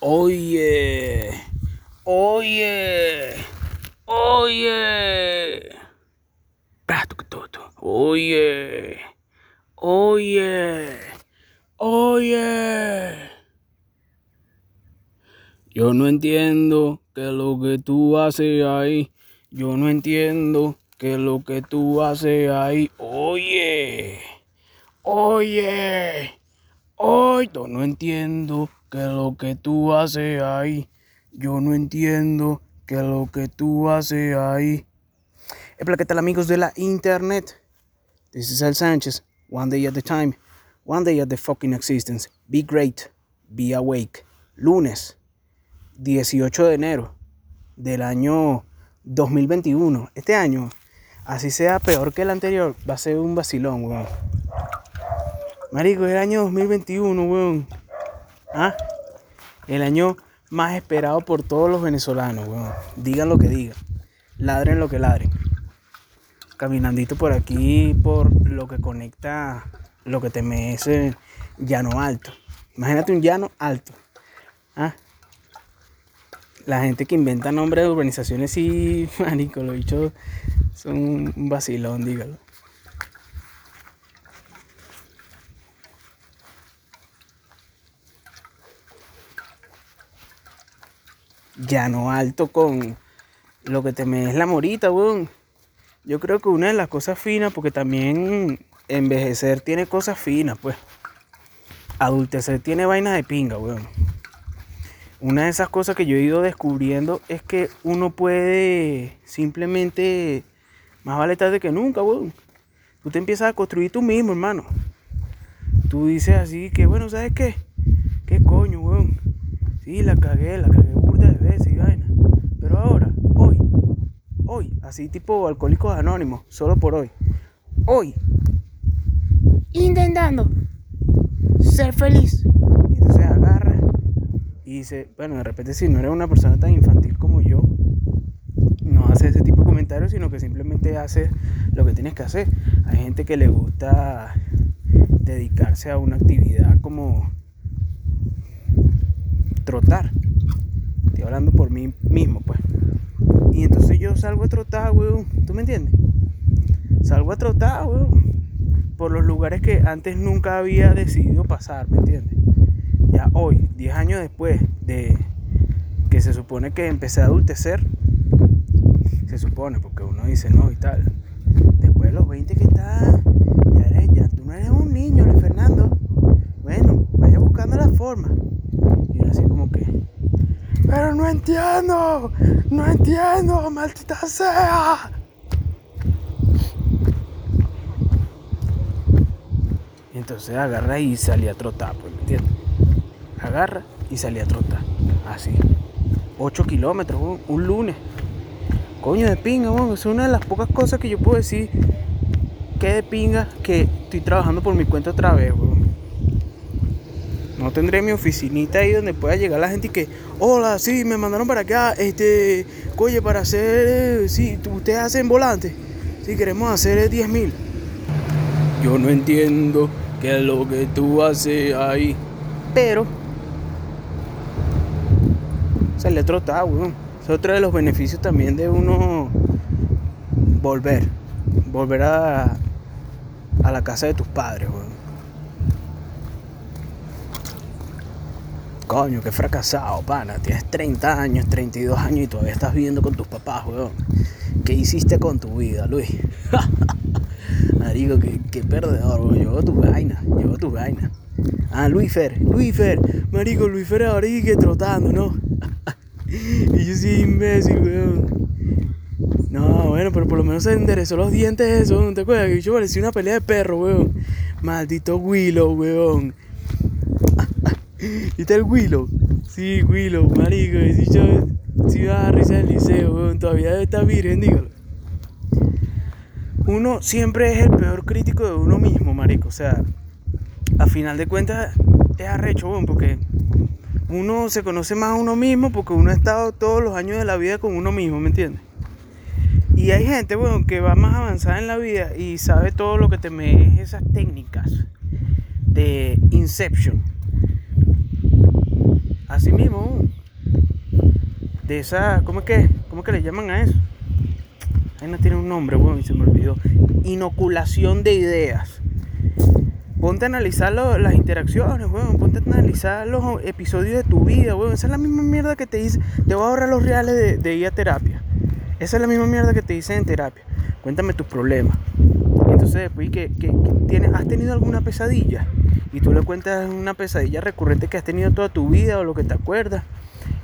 Oye, oye, oye. Oye, oye, oye. Yo no entiendo qué es lo que tú haces ahí. Yo no entiendo qué es lo que tú haces ahí. Oye, oye, oye. Yo no entiendo qué es lo que tú haces ahí. Yo no entiendo qué es lo que tú haces ahí. Hola, ¿qué tal amigos de la internet? This is El Sánchez. One day at a time. One day at the fucking existence. Be great. Be awake. Lunes. 18 de enero del año 2021. Este año, así sea peor que el anterior, va a ser un vacilón, weón. Marico, el año 2021, weón. ¿Ah? El año más esperado por todos los venezolanos. Digan lo que digan. Ladren lo que ladren. Caminandito por aquí, por lo que conecta lo que te ese llano alto. Imagínate un llano alto. ¿Ah? la gente que inventa nombres de urbanizaciones y marico, lo dicho son un vacilón, dígalo. No alto con lo que te me es la morita, weón. Yo creo que una de las cosas finas, porque también envejecer tiene cosas finas, pues. Adultecer tiene vainas de pinga, weón una de esas cosas que yo he ido descubriendo es que uno puede simplemente, más vale tarde que nunca, weón. Tú te empiezas a construir tú mismo, hermano. Tú dices así que, bueno, ¿sabes qué? ¿Qué coño, weón? Sí, la cagué, la cagué burda de veces y vaina. Pero ahora, hoy, hoy, así tipo alcohólicos anónimos, solo por hoy. Hoy, intentando ser feliz y dice, bueno, de repente si no eres una persona tan infantil como yo, no hace ese tipo de comentarios, sino que simplemente hace lo que tienes que hacer. Hay gente que le gusta dedicarse a una actividad como trotar. Estoy hablando por mí mismo, pues. Y entonces yo salgo a trotar, weón. ¿Tú me entiendes? Salgo a trotar, weón. Por los lugares que antes nunca había decidido pasar, ¿me entiendes? ya hoy, 10 años después de que se supone que empecé a adultecer, se supone, porque uno dice no y tal. Después de los 20 que está, ya eres, ya tú no eres un niño, Luis Fernando. Bueno, vaya buscando la forma. Y así como que, pero no entiendo, no entiendo, maldita sea. entonces agarra y salí a trotar, pues, ¿me entiendes? agarra y salí a trotar. Así. 8 kilómetros, un lunes. Coño de pinga, es una de las pocas cosas que yo puedo decir que de pinga que estoy trabajando por mi cuenta otra vez, No tendré mi oficinita ahí donde pueda llegar la gente y que, hola, sí, me mandaron para acá, este, coye, para hacer, eh, sí, ustedes hacen volante. Si queremos hacer 10 mil. Yo no entiendo qué es lo que tú haces ahí. Pero le trota, weón. Es otro de los beneficios también de uno volver. Volver a, a la casa de tus padres, weón. Coño, qué fracasado, pana. Tienes 30 años, 32 años y todavía estás viviendo con tus papás, weón. ¿Qué hiciste con tu vida, Luis? Marico, qué, qué perdedor, weón. Llevo tu vaina, llevo tu vaina. Ah, Luis Fer, Luis Fer. Marico, Luis Fer ahora sigue trotando, ¿no? y yo soy imbécil, weón. No, bueno, pero por lo menos se enderezó los dientes eso, ¿no te acuerdas? Que yo parecía una pelea de perro, weón. Maldito Willow, weón. ¿Y está el Willow? Sí, Willow, marico. Si yo si va a risa del liceo, weón. Todavía está virgen, dígalo. Uno siempre es el peor crítico de uno mismo, marico. O sea, a final de cuentas es arrecho, weón, porque uno se conoce más a uno mismo porque uno ha estado todos los años de la vida con uno mismo, ¿me entiendes? Y hay gente, bueno, que va más avanzada en la vida y sabe todo lo que te me esas técnicas de Inception. Así mismo, de esa, ¿cómo es que, cómo es que le llaman a eso? Ahí no tiene un nombre, bueno, y se me olvidó. Inoculación de ideas. Ponte a analizar las interacciones, weón. Ponte a analizar los episodios de tu vida, weón. Esa es la misma mierda que te dice. Te voy a ahorrar los reales de, de ir a terapia. Esa es la misma mierda que te dicen en terapia. Cuéntame tus problemas. Entonces después tienes, has tenido alguna pesadilla. Y tú le cuentas una pesadilla recurrente que has tenido toda tu vida o lo que te acuerdas.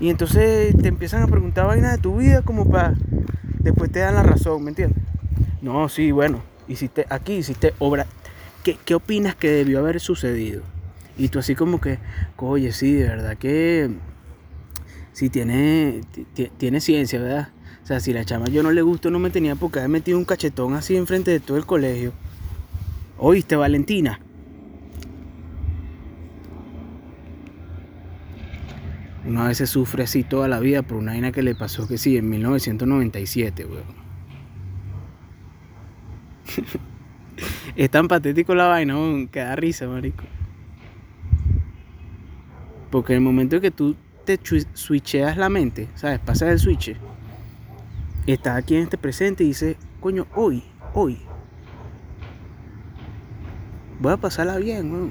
Y entonces te empiezan a preguntar vainas de tu vida como para... Después te dan la razón, ¿me entiendes? No, sí, bueno. Hiciste aquí, hiciste obra. ¿Qué, ¿Qué opinas que debió haber sucedido? Y tú así como que, oye, sí, de verdad que... Sí, tiene, tiene ciencia, ¿verdad? O sea, si la chama yo no le gusto, no me tenía porque haber metido un cachetón así enfrente de todo el colegio. ¿Oíste, Valentina? Uno a veces sufre así toda la vida por una vaina que le pasó que sí, en 1997, weón. es tan patético la vaina, weón, que da risa, marico. Porque en el momento en que tú te switcheas la mente, ¿sabes? Pasas el switch está aquí en este presente y dice, coño, hoy, hoy, voy a pasarla bien,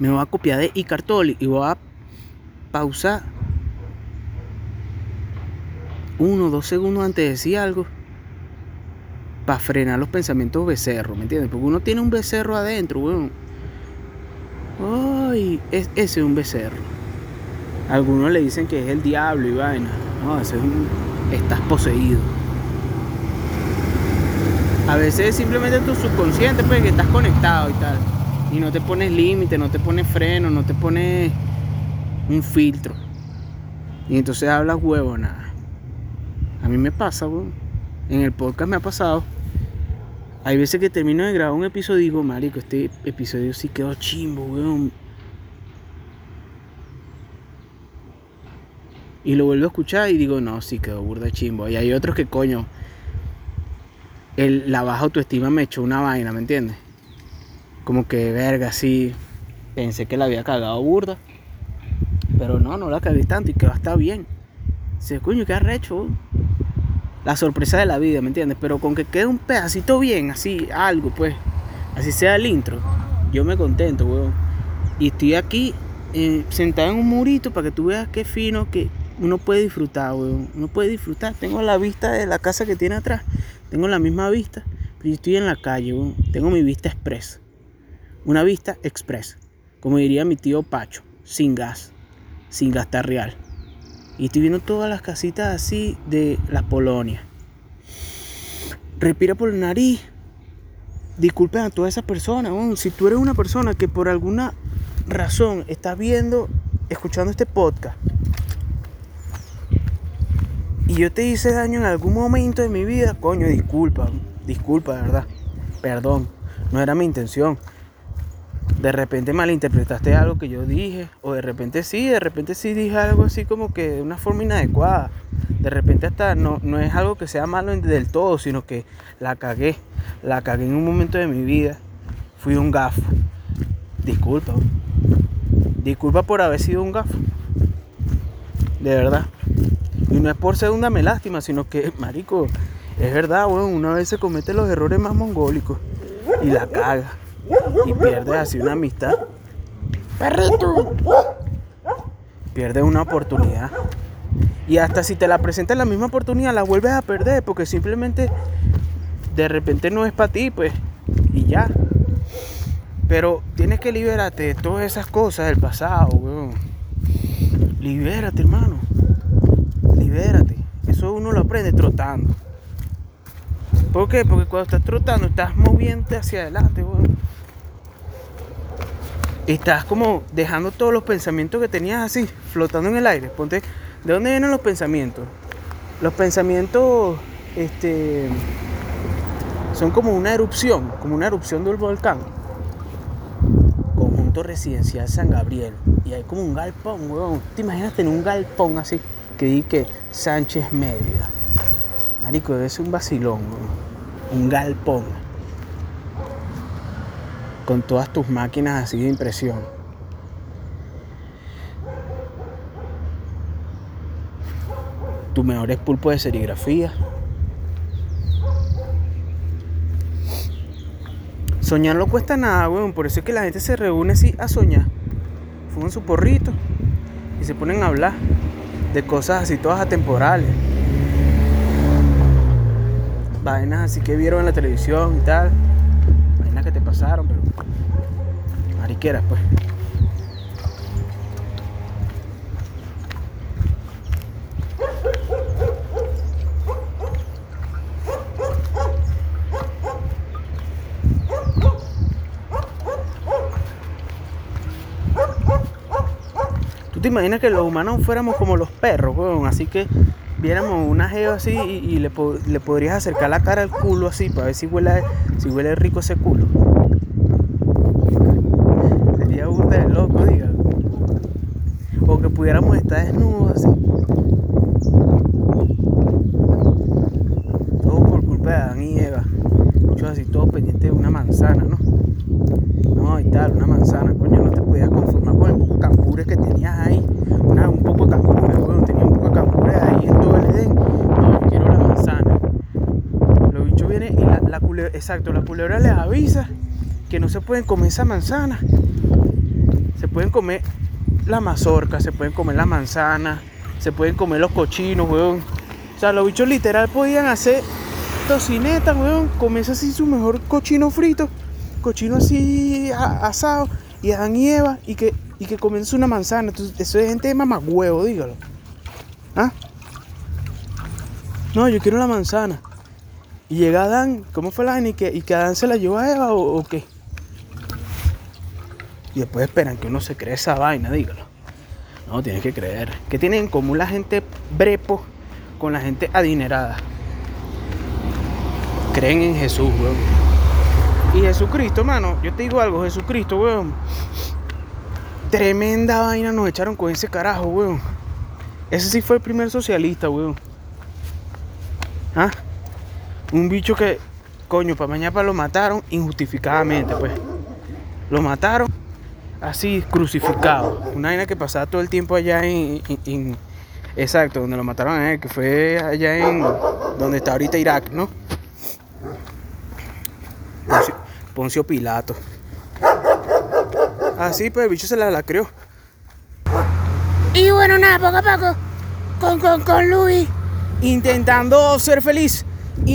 Me voy a copiar de Icartoli y voy a pausar uno o dos segundos antes de decir algo para frenar los pensamientos becerros, ¿me entiendes? Porque uno tiene un becerro adentro, weón. Ay, es, ese es un becerro. Algunos le dicen que es el diablo y vaina. No, ese es un, estás poseído. A veces simplemente tu subconsciente, pues que estás conectado y tal. Y no te pones límite, no te pones freno, no te pones un filtro. Y entonces hablas huevo, nada. A mí me pasa, weón. En el podcast me ha pasado. Hay veces que termino de grabar un episodio y digo, marico, este episodio sí quedó chimbo, weón. Y lo vuelvo a escuchar y digo, no, sí quedó burda chimbo. Y hay otros que coño, la baja autoestima me echó una vaina, ¿me entiendes? Como que verga, sí, pensé que la había cagado burda. Pero no, no la cagué tanto y que va a estar bien. Se coño, qué arrecho. La sorpresa de la vida, ¿me entiendes? Pero con que quede un pedacito bien, así, algo, pues. Así sea el intro. Yo me contento, weón. Y estoy aquí eh, sentado en un murito para que tú veas qué fino, que uno puede disfrutar, weón. Uno puede disfrutar. Tengo la vista de la casa que tiene atrás. Tengo la misma vista. Pero yo estoy en la calle, weón. Tengo mi vista express. Una vista express. Como diría mi tío Pacho. Sin gas. Sin gastar real. Y estoy viendo todas las casitas así de la Polonia. Respira por la nariz. Disculpen a todas esas personas. Si tú eres una persona que por alguna razón estás viendo, escuchando este podcast y yo te hice daño en algún momento de mi vida, coño, disculpa, disculpa, de verdad. Perdón, no era mi intención. De repente malinterpretaste algo que yo dije, o de repente sí, de repente sí dije algo así como que de una forma inadecuada. De repente hasta no, no es algo que sea malo del todo, sino que la cagué. La cagué en un momento de mi vida. Fui un gafo. Disculpa. Disculpa por haber sido un gafo. De verdad. Y no es por ser un dame lástima, sino que, marico, es verdad, weón, una vez se comete los errores más mongólicos y la caga. Y pierde así una amistad. ¡Perrito! Pierde una oportunidad. Y hasta si te la presentan la misma oportunidad, la vuelves a perder porque simplemente de repente no es para ti, pues. Y ya. Pero tienes que liberarte de todas esas cosas del pasado, weón. Libérate, hermano libérate. Eso uno lo aprende trotando. ¿Por qué? Porque cuando estás trotando estás moviendo hacia adelante, Estás como dejando todos los pensamientos que tenías así, flotando en el aire. Ponte, ¿de dónde vienen los pensamientos? Los pensamientos, este, son como una erupción, como una erupción del volcán. Conjunto residencial San Gabriel. Y hay como un galpón, weón. ¿Te imaginas tener un galpón así? que di que Sánchez Media. Marico, es un vacilón, un galpón. Con todas tus máquinas así de impresión. tus mejores pulpos de serigrafía. Soñar no cuesta nada, weón. Por eso es que la gente se reúne así a soñar. Fuman su porrito y se ponen a hablar de cosas así todas atemporales. Vainas así que vieron en la televisión y tal. Que te pasaron, pero. Mariqueras, pues. ¿Tú te imaginas que los humanos fuéramos como los perros, weón? Así que viéramos una geo así y, le, le, podrías acercar la cara al culo así para ver si huele, si huele rico ese culo. Sería burda de loco, dígalo. O que pudiéramos estar desnudos así. Todo por culpa de Adán y Eva. Muchos así, todos pendientes de una manzana, ¿no? No, y tal, una manzana, coño, no te podías conformar con el cambures que tenías ahí. Una, un poco de cambures, weón, tenía un poco de cambures ahí en todo el Edén. No, yo quiero la manzana. Los bichos vienen y la, la culebra, exacto, la culebra les avisa que no se pueden comer esa manzana. Se pueden comer la mazorca, se pueden comer la manzana, se pueden comer los cochinos, weón. O sea, los bichos literal podían hacer tocineta, weón, comerse así su mejor cochino frito cochino así asado y Adán y Eva y que, y que una manzana. Eso es gente de mamagüevo, dígalo. ¿Ah? No, yo quiero la manzana. Y llega Adán, ¿cómo fue la vaina? ¿Y que, y que Adán se la llevó a Eva o, qué? Y después esperan que uno se cree esa vaina, dígalo. No, tienes que creer. ¿Qué tiene en común la gente brepo con la gente adinerada? Creen en Jesús, weón. Y Jesucristo, mano, yo te digo algo, Jesucristo, weón. Tremenda vaina nos echaron con ese carajo, weón. Ese sí fue el primer socialista, weón. ¿Ah? Un bicho que, coño, para mañana lo mataron injustificadamente, pues. Lo mataron así, crucificado. Una vaina que pasaba todo el tiempo allá en, en, en exacto, donde lo mataron a él, que fue allá en donde está ahorita Irak, ¿no? Poncio, Poncio Pilato. Así pues el bicho se la, la creó. Y bueno, nada, poco a poco, con, con, con Luis, Intentando ser feliz,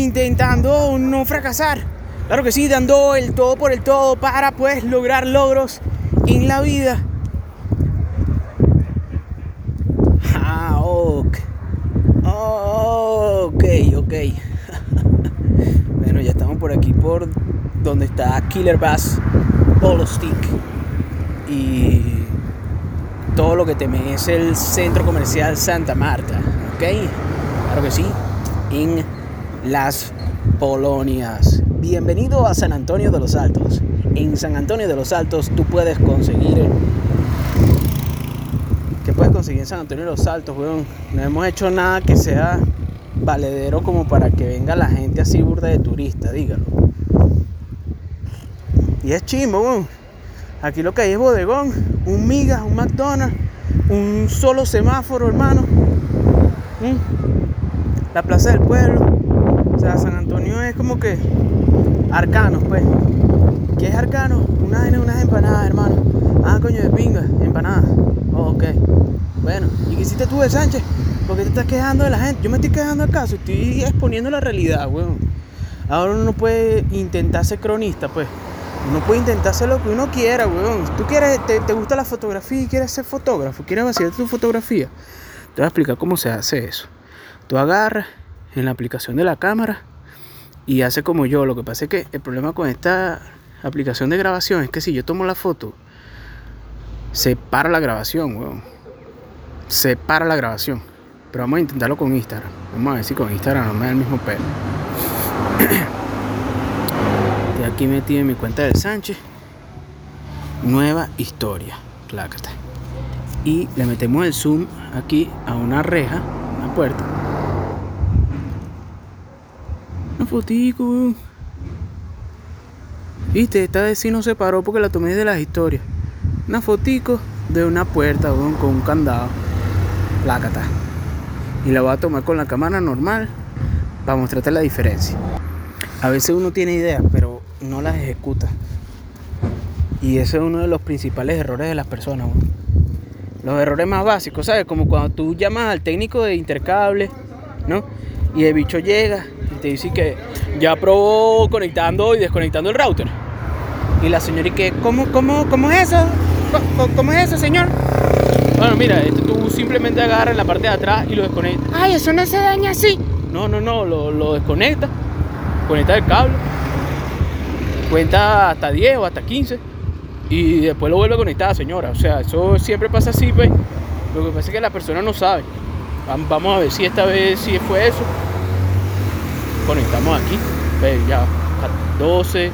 intentando no fracasar. Claro que sí, dando el todo por el todo para pues lograr logros en la vida. Ah, ok. ok, ok. bueno, ya estamos por aquí por donde está Killer Bass Polo Stick y todo lo que te es el centro comercial Santa Marta, ¿ok? Claro que sí, en las Polonias. Bienvenido a San Antonio de los Altos. En San Antonio de los Altos tú puedes conseguir... ¿Qué puedes conseguir en San Antonio de los Altos, weón? No hemos hecho nada que sea valedero como para que venga la gente así burda de turista, dígalo. Y es chimbo, weón. Aquí lo que hay es bodegón, un migas, un McDonald's, un solo semáforo, hermano. ¿Mm? La plaza del pueblo. O sea, San Antonio es como que arcano, pues. ¿Qué es arcano? Unas, unas empanadas, hermano. Ah, coño, de pinga, empanadas. Oh, ok. Bueno, ¿y qué hiciste tú de Sánchez? ¿Por qué te estás quejando de la gente? Yo me estoy quejando acaso, estoy exponiendo la realidad, weón. Ahora uno no puede intentar ser cronista, pues. Uno puede intentar hacer lo que uno quiera, weón. Tú quieres, te, te gusta la fotografía y quieres ser fotógrafo, quieres vaciar tu fotografía, te voy a explicar cómo se hace eso. Tú agarras en la aplicación de la cámara y hace como yo. Lo que pasa es que el problema con esta aplicación de grabación es que si yo tomo la foto, se para la grabación, weón. Se para la grabación. Pero vamos a intentarlo con Instagram. Vamos a ver si con Instagram no me da el mismo pelo. Estoy aquí metido en mi cuenta del Sánchez. Nueva historia. Clácate. Y le metemos el zoom aquí a una reja, una puerta. Una fotico. Viste, esta vez sí no se paró porque la tomé de las historias. Una fotico de una puerta, con un candado. Plácata. y la voy a tomar con la cámara normal para mostrarte la diferencia. A veces uno tiene ideas, pero no las ejecuta. Y ese es uno de los principales errores de las personas. Los errores más básicos, ¿sabes? Como cuando tú llamas al técnico de intercable, ¿no? Y el bicho llega te dice que ya probó conectando y desconectando el router. Y la señora y que, ¿cómo, cómo, cómo es eso? ¿Cómo, cómo es eso, señor? Bueno, mira, este, tú simplemente agarras en la parte de atrás y lo desconectas. Ay, eso no se daña así. No, no, no, lo, lo desconecta, conecta el cable, cuenta hasta 10 o hasta 15 y después lo vuelve a conectar, señora. O sea, eso siempre pasa así, pues. Lo que pasa es que la persona no sabe. Vam- Vamos a ver si esta vez sí fue eso. Conectamos aquí, ve, ya, a 12,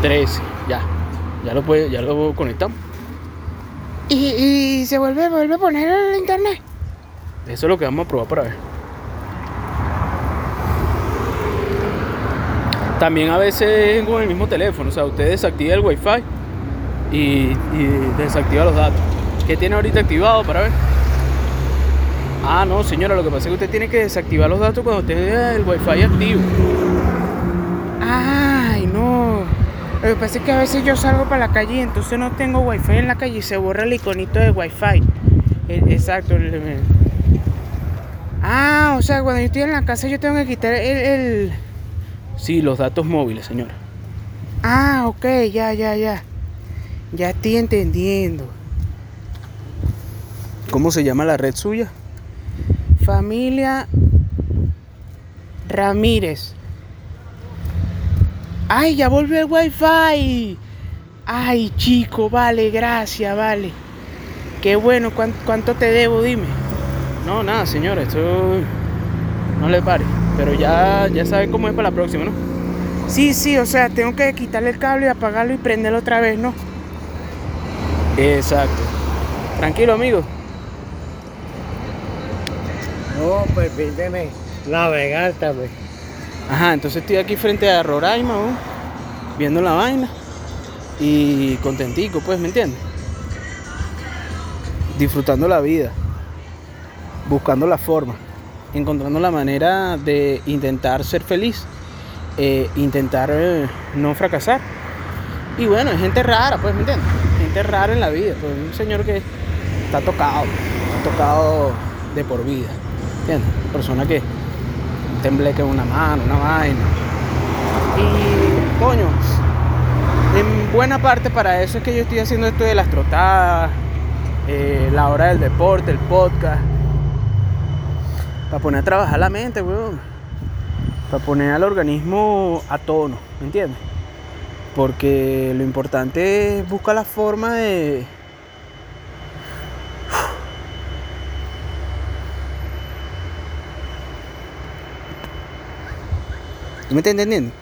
13, ya. Ya lo, puede, ya lo conectamos. Y, y se vuelve, vuelve a poner el internet. Eso es lo que vamos a probar para ver. También a veces con el mismo teléfono, o sea, usted desactiva el wifi y, y desactiva los datos. ¿Qué tiene ahorita activado para ver? Ah, no, señora, lo que pasa es que usted tiene que desactivar los datos cuando tenga el wifi activo. Ay, no. Lo que pasa es que a veces yo salgo para la calle y entonces no tengo wifi en la calle y se borra el iconito de wifi. E- Exacto. Ah, o sea, cuando yo estoy en la casa yo tengo que quitar el... el- Sí, los datos móviles, señora. Ah, ok, ya, ya, ya. Ya estoy entendiendo. ¿Cómo se llama la red suya? Familia Ramírez. Ay, ya volvió el wifi. Ay, chico, vale, gracias, vale. Qué bueno, ¿cuán- ¿cuánto te debo? Dime. No, nada, señora, esto no le pare. Pero ya, ya sabe cómo es para la próxima, ¿no? Sí, sí, o sea, tengo que quitarle el cable y apagarlo y prenderlo otra vez, ¿no? Exacto. Tranquilo, amigo. No, permíteme navegar también. Ajá, entonces estoy aquí frente a Roraima, ¿no? viendo la vaina y contentico, pues, ¿me entiendes? Disfrutando la vida, buscando la forma, encontrando la manera de intentar ser feliz, eh, intentar eh, no fracasar. Y bueno, hay gente rara, pues, ¿me entiendes? Gente rara en la vida, pues, un señor que está tocado, está tocado de por vida, ¿entiendes? Persona que un tembleque una mano, una vaina. Y coño, en buena parte para eso es que yo estoy haciendo esto de las trotadas, eh, la hora del deporte, el podcast. Para poner a trabajar la mente, weón. Para poner al organismo a tono, ¿me entiendes? Porque lo importante es buscar la forma de. ¿Tú me estás entendiendo?